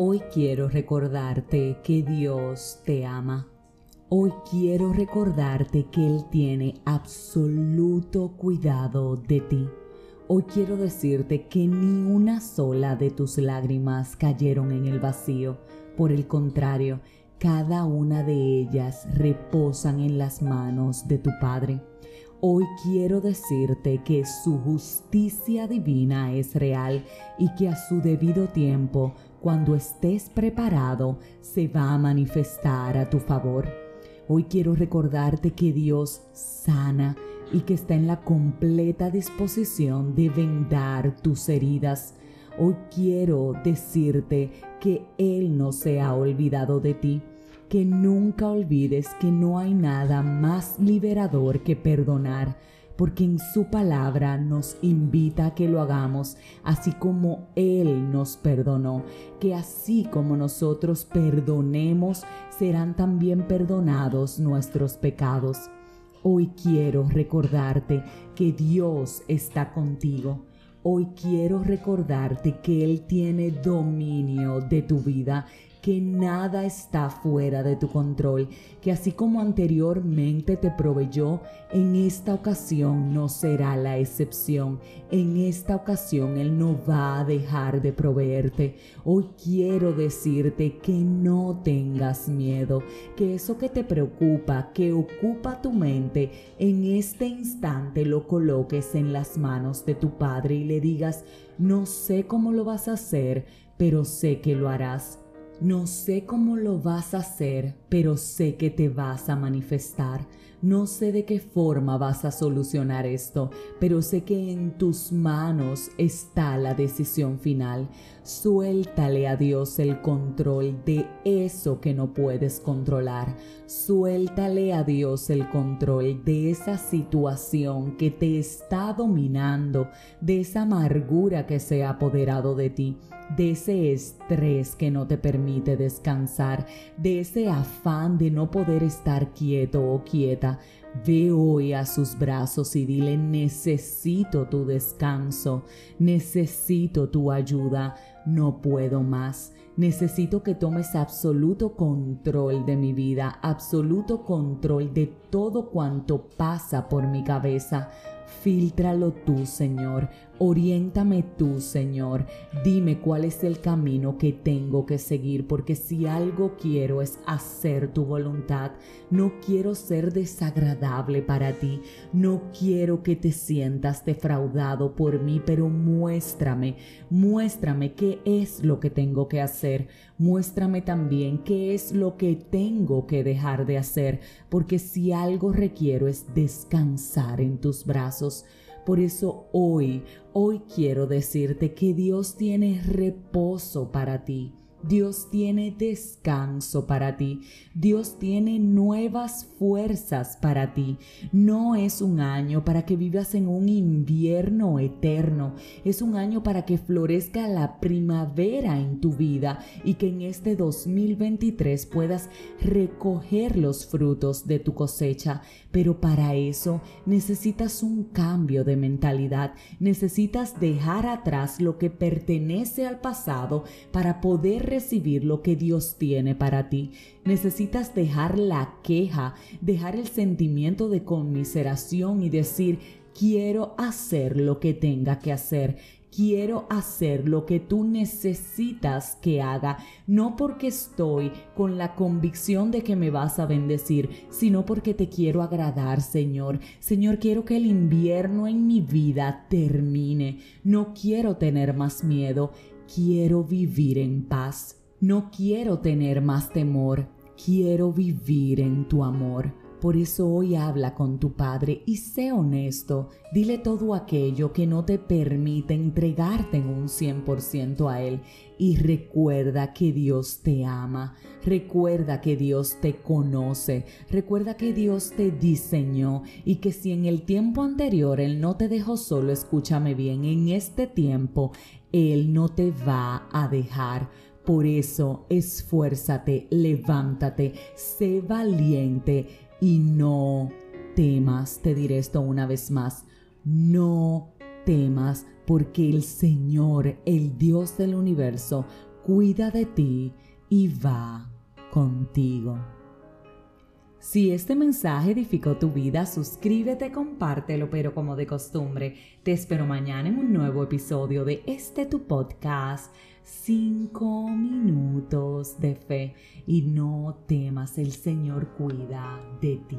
Hoy quiero recordarte que Dios te ama. Hoy quiero recordarte que Él tiene absoluto cuidado de ti. Hoy quiero decirte que ni una sola de tus lágrimas cayeron en el vacío. Por el contrario, cada una de ellas reposan en las manos de tu Padre. Hoy quiero decirte que su justicia divina es real y que a su debido tiempo, cuando estés preparado, se va a manifestar a tu favor. Hoy quiero recordarte que Dios sana y que está en la completa disposición de vendar tus heridas. Hoy quiero decirte que Él no se ha olvidado de ti que nunca olvides que no hay nada más liberador que perdonar, porque en su palabra nos invita a que lo hagamos, así como Él nos perdonó, que así como nosotros perdonemos, serán también perdonados nuestros pecados. Hoy quiero recordarte que Dios está contigo. Hoy quiero recordarte que Él tiene dominio de tu vida que nada está fuera de tu control, que así como anteriormente te proveyó, en esta ocasión no será la excepción. En esta ocasión Él no va a dejar de proveerte. Hoy quiero decirte que no tengas miedo, que eso que te preocupa, que ocupa tu mente, en este instante lo coloques en las manos de tu Padre y le digas, no sé cómo lo vas a hacer, pero sé que lo harás. No sé cómo lo vas a hacer, pero sé que te vas a manifestar. No sé de qué forma vas a solucionar esto, pero sé que en tus manos está la decisión final. Suéltale a Dios el control de eso que no puedes controlar. Suéltale a Dios el control de esa situación que te está dominando, de esa amargura que se ha apoderado de ti, de ese estrés que no te permite descansar, de ese afán de no poder estar quieto o quieta. Ve hoy a sus brazos y dile necesito tu descanso, necesito tu ayuda, no puedo más. Necesito que tomes absoluto control de mi vida, absoluto control de todo cuanto pasa por mi cabeza. Filtralo tú, Señor. Oriéntame tú, Señor. Dime cuál es el camino que tengo que seguir, porque si algo quiero es hacer tu voluntad, no quiero ser desagradable para ti, no quiero que te sientas defraudado por mí, pero muéstrame, muéstrame qué es lo que tengo que hacer, muéstrame también qué es lo que tengo que dejar de hacer, porque si algo requiero es descansar en tus brazos, por eso hoy, hoy quiero decirte que Dios tiene reposo para ti. Dios tiene descanso para ti. Dios tiene nuevas fuerzas para ti. No es un año para que vivas en un invierno eterno. Es un año para que florezca la primavera en tu vida y que en este 2023 puedas recoger los frutos de tu cosecha. Pero para eso necesitas un cambio de mentalidad. Necesitas dejar atrás lo que pertenece al pasado para poder recibir lo que Dios tiene para ti. Necesitas dejar la queja, dejar el sentimiento de conmiseración y decir, quiero hacer lo que tenga que hacer quiero hacer lo que tú necesitas que haga, no porque estoy con la convicción de que me vas a bendecir, sino porque te quiero agradar, Señor. Señor, quiero que el invierno en mi vida termine. No quiero tener más miedo, quiero vivir en paz. No quiero tener más temor, quiero vivir en tu amor. Por eso hoy habla con tu Padre y sé honesto. Dile todo aquello que no te permite entregarte en un 100% a Él. Y recuerda que Dios te ama. Recuerda que Dios te conoce. Recuerda que Dios te diseñó y que si en el tiempo anterior Él no te dejó solo, escúchame bien, en este tiempo Él no te va a dejar. Por eso, esfuérzate, levántate, sé valiente y no temas, te diré esto una vez más, no temas porque el Señor, el Dios del universo, cuida de ti y va contigo. Si este mensaje edificó tu vida, suscríbete, compártelo, pero como de costumbre, te espero mañana en un nuevo episodio de este tu podcast, 5 minutos de fe. Y no temas, el Señor cuida de ti.